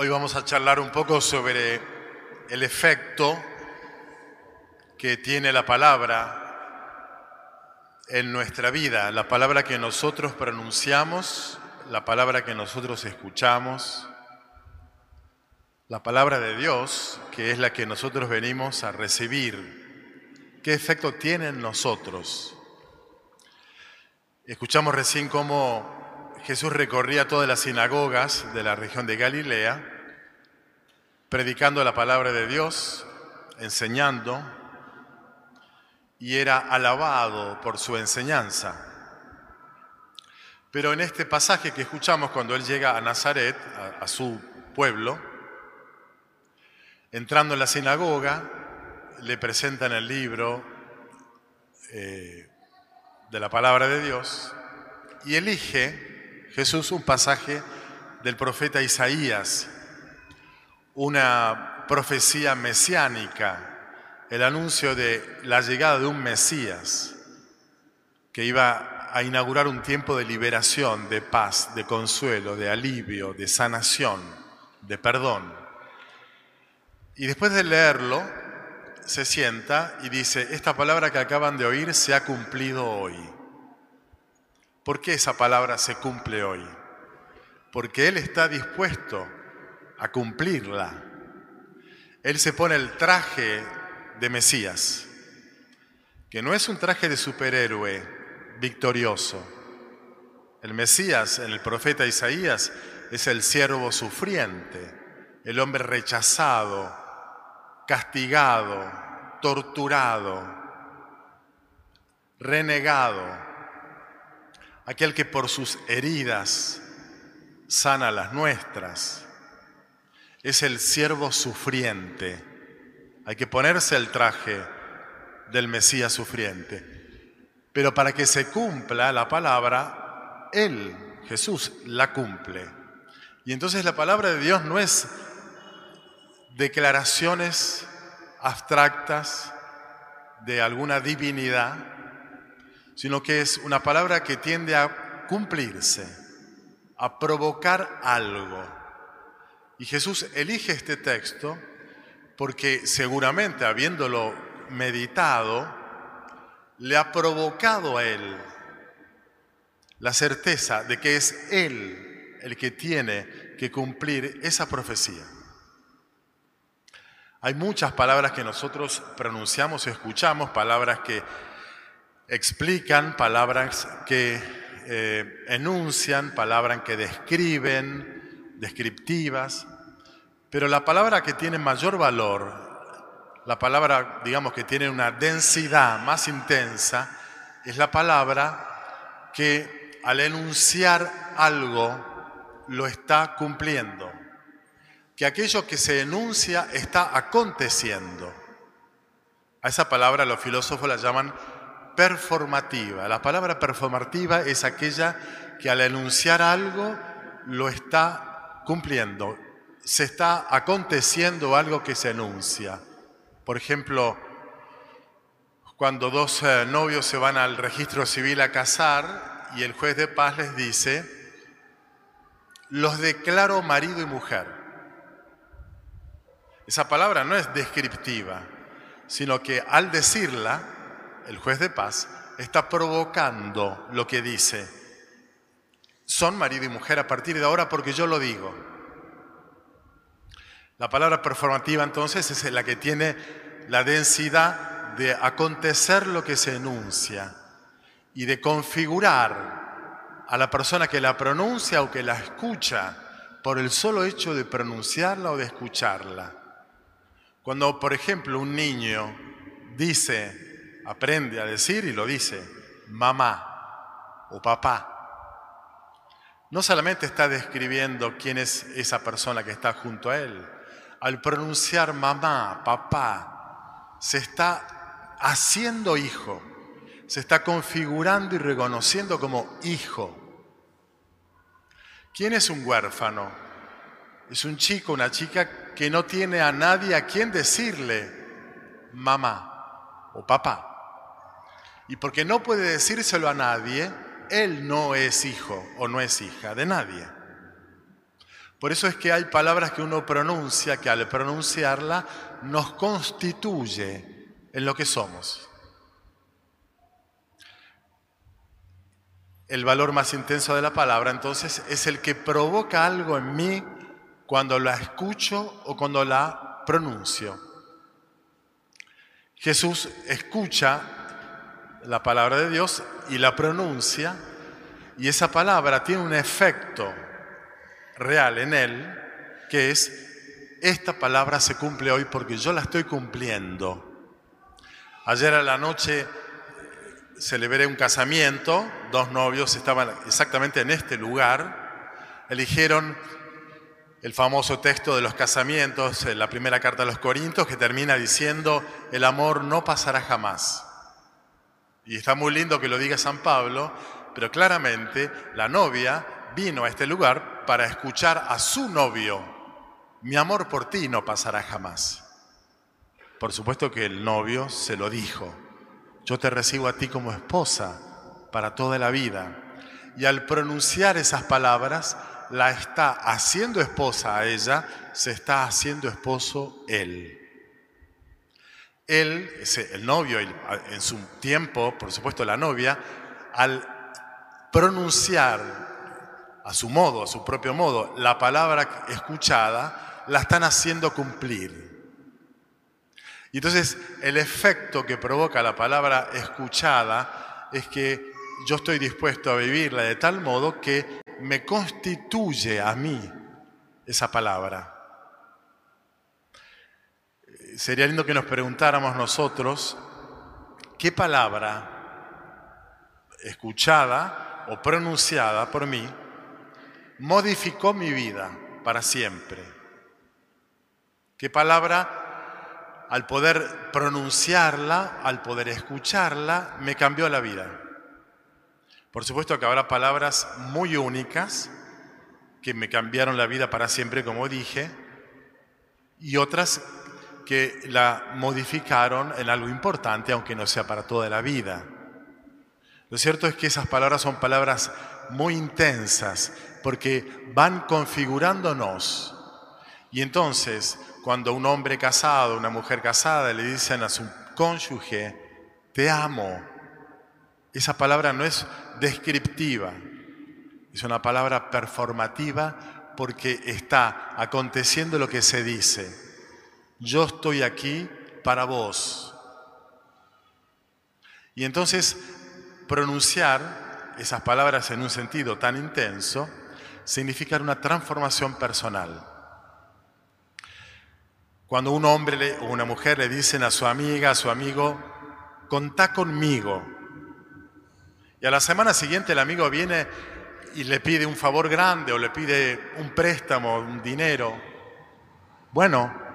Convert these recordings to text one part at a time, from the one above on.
Hoy vamos a charlar un poco sobre el efecto que tiene la palabra en nuestra vida, la palabra que nosotros pronunciamos, la palabra que nosotros escuchamos, la palabra de Dios, que es la que nosotros venimos a recibir. ¿Qué efecto tiene en nosotros? Escuchamos recién cómo Jesús recorría todas las sinagogas de la región de Galilea, predicando la palabra de Dios, enseñando, y era alabado por su enseñanza. Pero en este pasaje que escuchamos cuando él llega a Nazaret, a, su pueblo, entrando en la sinagoga, le presentan el libro eh, de la palabra de Dios y elige Jesús un pasaje del profeta Isaías, una profecía mesiánica, el anuncio de la llegada de un Mesías que iba a inaugurar un tiempo de liberación, de paz, de consuelo, de alivio, de sanación, de perdón. Y después de leerlo, se sienta y dice, esta palabra que acaban de oír se ha cumplido hoy. ¿Por qué esa palabra se cumple hoy? Porque Él está dispuesto a cumplirla. Él se pone el traje de Mesías, que no es un traje de superhéroe victorioso. El Mesías en el profeta Isaías es el siervo sufriente, el hombre rechazado, castigado, torturado, renegado, aquel que por sus heridas sana las nuestras. Es el siervo sufriente hay que ponerse el traje del Mesías sufriente. Pero para que se cumpla la palabra, Él, Jesús, la cumple. Y entonces la palabra de Dios no es declaraciones abstractas de alguna divinidad, sino que es una palabra que tiende a cumplirse, a provocar algo. Y Jesús elige este texto porque seguramente habiéndolo meditado, le ha provocado a él la certeza de que es él el que tiene que cumplir esa profecía. Hay muchas palabras que nosotros pronunciamos y escuchamos, palabras que explican, palabras que eh, enuncian, palabras que describen, descriptivas, pero la palabra que tiene mayor valor, la palabra, digamos, que tiene una densidad más intensa, es la palabra que al enunciar algo lo está cumpliendo. Que aquello que se enuncia está aconteciendo. A esa palabra los filósofos la llaman performativa. La palabra performativa es aquella que al enunciar algo lo está cumpliendo, se está aconteciendo algo que se anuncia. Por ejemplo, cuando dos eh, novios se van al registro civil a casar y el juez de paz les dice, los declaro marido y mujer. Esa palabra no es descriptiva, sino que al decirla, el juez de paz está provocando lo que dice. Son marido y mujer a partir de ahora porque yo lo digo. La palabra performativa entonces es la que tiene la densidad de acontecer lo que se enuncia y de configurar a la persona que la pronuncia o que la escucha por el solo hecho de pronunciarla o de escucharla. Cuando, por ejemplo, un niño dice, aprende a decir y lo dice, mamá o papá, no solamente está describiendo quién es esa persona que está junto a él, al pronunciar mamá, papá, se está haciendo hijo, se está configurando y reconociendo como hijo. ¿Quién es un huérfano? Es un chico, una chica que no tiene a nadie a quien decirle mamá o papá. Y porque no puede decírselo a nadie, él no es hijo o no es hija de nadie. Por eso es que hay palabras que uno pronuncia que al pronunciarla nos constituye en lo que somos. El valor más intenso de la palabra entonces es el que provoca algo en mí cuando la escucho o cuando la pronuncio. Jesús escucha la palabra de Dios y la pronuncia y esa palabra tiene un efecto real en él, que es, esta palabra se cumple hoy porque yo la estoy cumpliendo. Ayer a la noche celebré un casamiento, dos novios estaban exactamente en este lugar, eligieron el famoso texto de los casamientos, la primera carta a los Corintios, que termina diciendo, el amor no pasará jamás. Y está muy lindo que lo diga San Pablo, pero claramente la novia vino a este lugar para escuchar a su novio. Mi amor por ti no pasará jamás. Por supuesto que el novio se lo dijo. Yo te recibo a ti como esposa para toda la vida. Y al pronunciar esas palabras, la está haciendo esposa a ella, se está haciendo esposo él. Él, el novio, en su tiempo, por supuesto la novia, al pronunciar a su modo, a su propio modo, la palabra escuchada, la están haciendo cumplir. Y entonces el efecto que provoca la palabra escuchada es que yo estoy dispuesto a vivirla de tal modo que me constituye a mí esa palabra. Sería lindo que nos preguntáramos nosotros qué palabra escuchada o pronunciada por mí modificó mi vida para siempre. Qué palabra, al poder pronunciarla, al poder escucharla, me cambió la vida. Por supuesto que habrá palabras muy únicas que me cambiaron la vida para siempre, como dije, y otras que la modificaron en algo importante, aunque no sea para toda la vida. Lo cierto es que esas palabras son palabras muy intensas, porque van configurándonos. Y entonces, cuando un hombre casado, una mujer casada le dicen a su cónyuge, te amo, esa palabra no es descriptiva, es una palabra performativa porque está aconteciendo lo que se dice. Yo estoy aquí para vos. Y entonces pronunciar esas palabras en un sentido tan intenso significa una transformación personal. Cuando un hombre o una mujer le dicen a su amiga, a su amigo, contá conmigo. Y a la semana siguiente el amigo viene y le pide un favor grande o le pide un préstamo, un dinero. Bueno,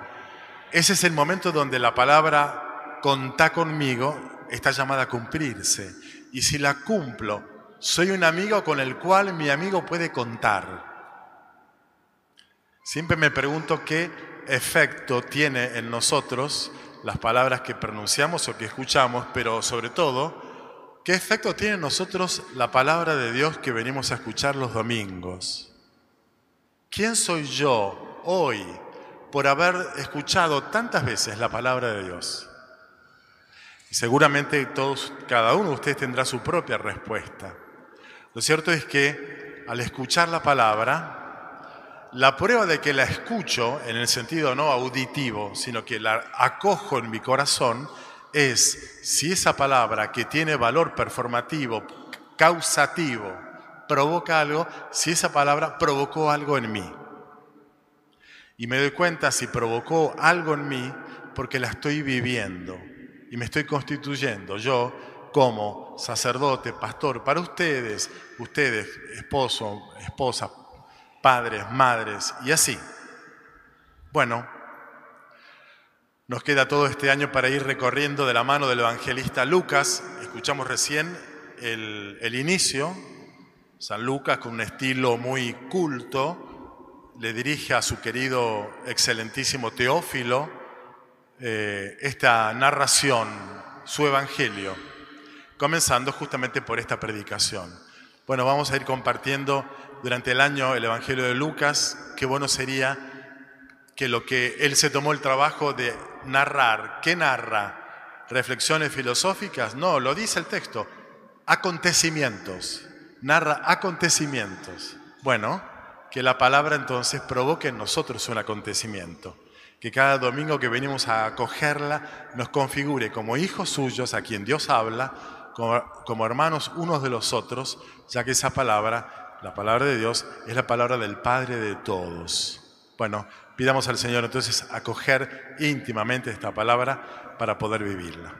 ese es el momento donde la palabra contá conmigo está llamada a cumplirse. Y si la cumplo, soy un amigo con el cual mi amigo puede contar. Siempre me pregunto qué efecto tiene en nosotros las palabras que pronunciamos o que escuchamos, pero sobre todo, qué efecto tiene en nosotros la palabra de Dios que venimos a escuchar los domingos. ¿Quién soy yo hoy por haber escuchado tantas veces la palabra de Dios? Y seguramente todos, cada uno de ustedes tendrá su propia respuesta. Lo cierto es que al escuchar la palabra, la prueba de que la escucho en el sentido no auditivo, sino que la acojo en mi corazón, es si esa palabra que tiene valor performativo, causativo, provoca algo, si esa palabra provocó algo en mí. Y me doy cuenta si provocó algo en mí porque la estoy viviendo y me estoy constituyendo yo como sacerdote, pastor, para ustedes, ustedes, esposo, esposa, padres, madres y así. Bueno, nos queda todo este año para ir recorriendo de la mano del evangelista Lucas. Escuchamos recién el, inicio. San Lucas, con un estilo muy culto, le dirige a su querido, excelentísimo Teófilo eh, esta narración, su evangelio comenzando justamente por esta predicación. Bueno, vamos a ir compartiendo durante el año el Evangelio de Lucas, qué bueno sería que lo que él se tomó el trabajo de narrar, ¿qué narra? ¿Reflexiones filosóficas? No, lo dice el texto, acontecimientos, narra acontecimientos. Bueno, que la palabra entonces provoque en nosotros un acontecimiento, que cada domingo que venimos a acogerla nos configure como hijos suyos a quien Dios habla, como, como hermanos unos de los otros, ya que esa palabra, la palabra de Dios, es la palabra del Padre de todos. Bueno, pidamos al Señor entonces acoger íntimamente esta palabra para poder vivirla.